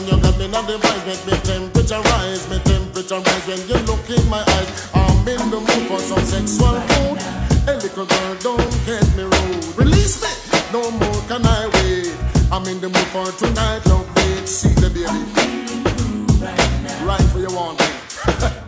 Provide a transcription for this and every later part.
woman, you got me on the vibe. Make me temperature rise, me temperature rise when you look in my eyes. I'm in the mood for some sexual food. Hey, little girl, don't get me rude. Release me, no more can I wait. I'm in the mood for tonight, love, wait, see the baby. Right, now. right where you want me.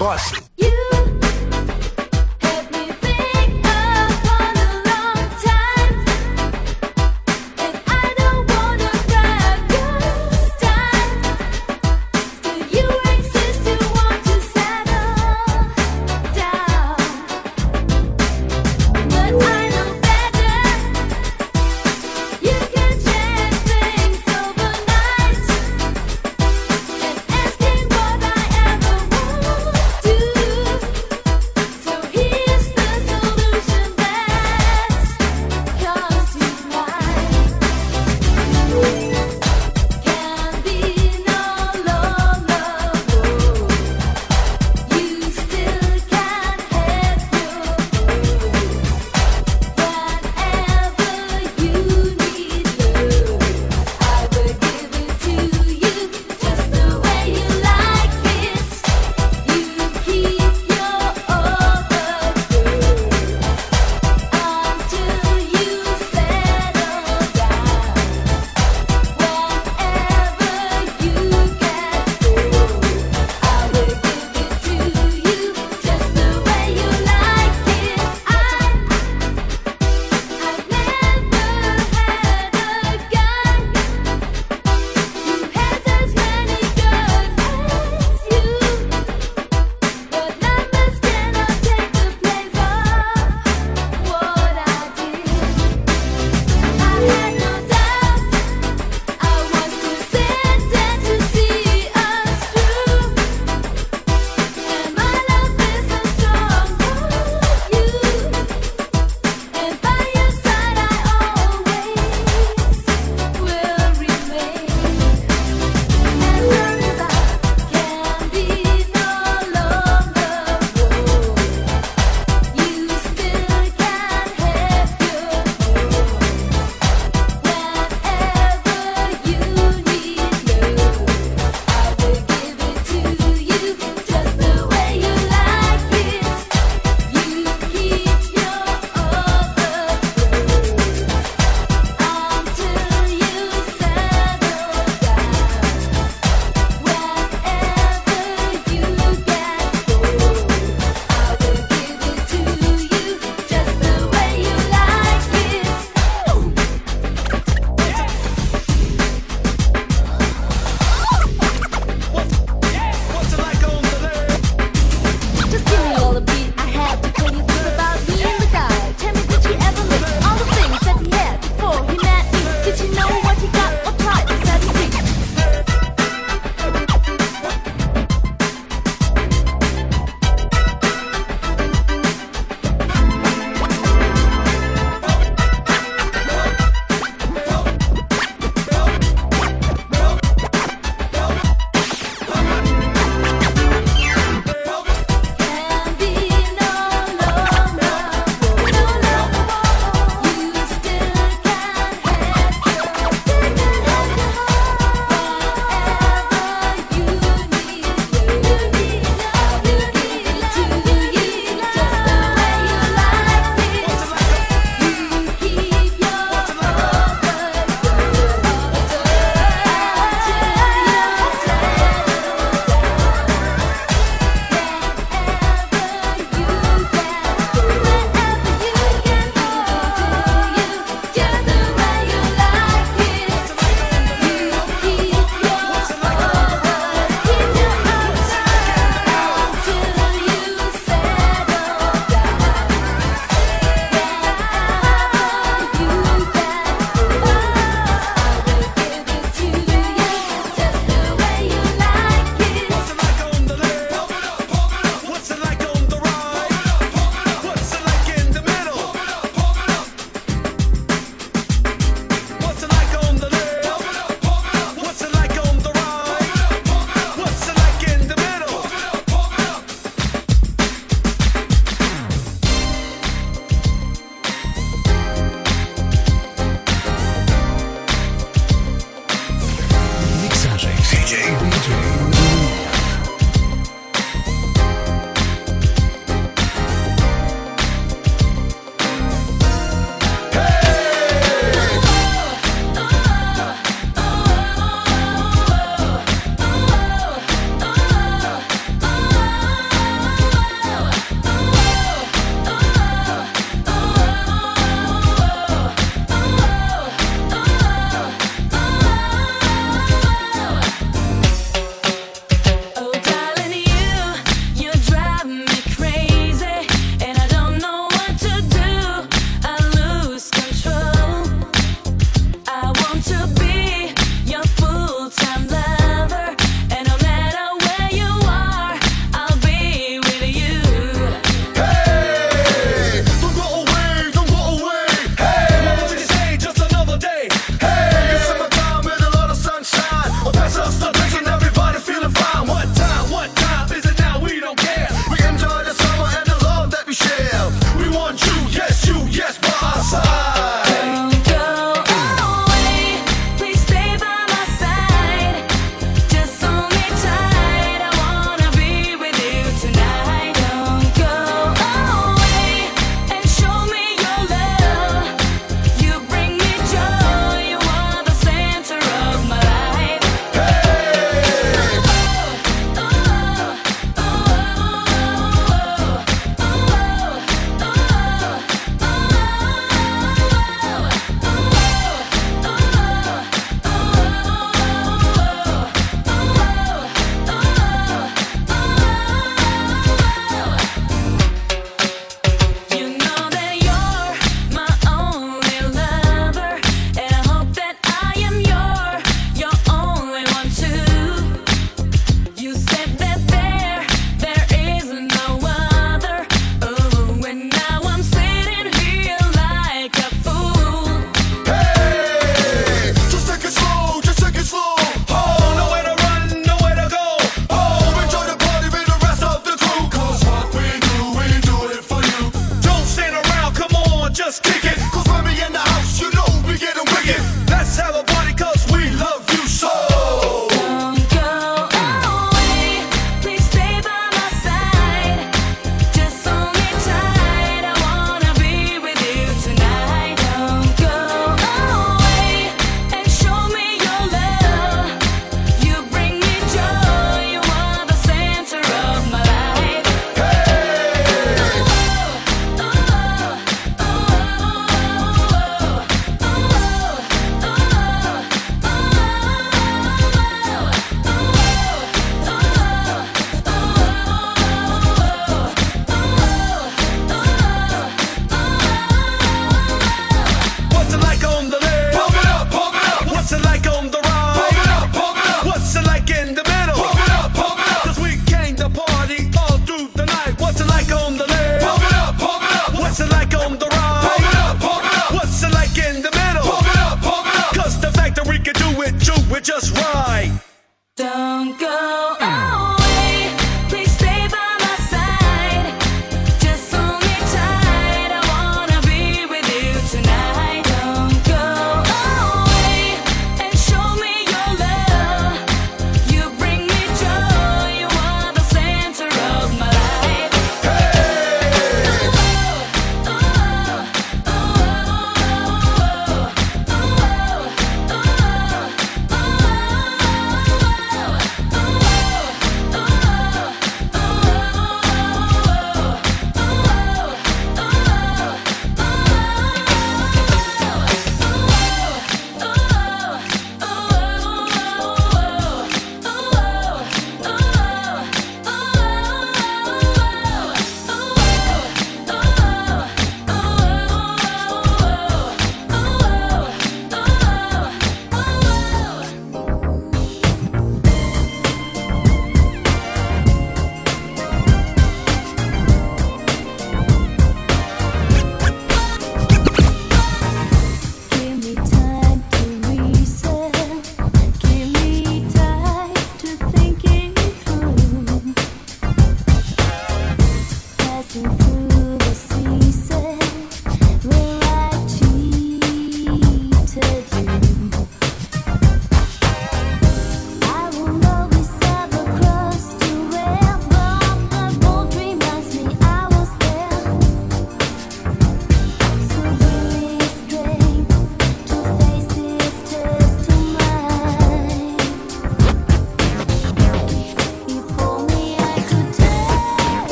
Posse.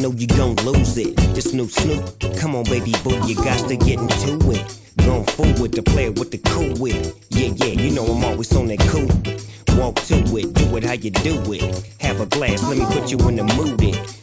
Know you gon' lose it. This new Snoop, come on, baby boo, you got to get into it. Going forward to play it with the cool wit. Yeah, yeah, you know I'm always on that cool. Walk to it, do it how you do it. Have a glass, let me put you in the mood. It.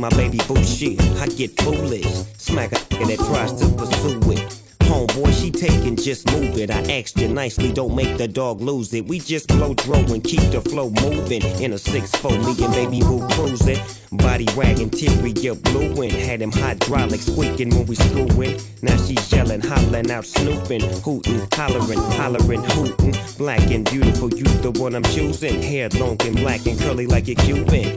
my baby boo shit, I get foolish. Smack a that tries to pursue it. Homeboy, she taking, just move it. I asked you nicely, don't make the dog lose it. We just blow throw and keep the flow moving. In a 6-4, me and baby boo cruising. Body wagging, teary, you blueing. Had them hydraulics squeaking when we screwing. Now she yelling, hollering out, snooping, hooting, hollering, hollering, hooting. Black and beautiful, you the one I'm choosing. Hair long and black and curly like a Cuban.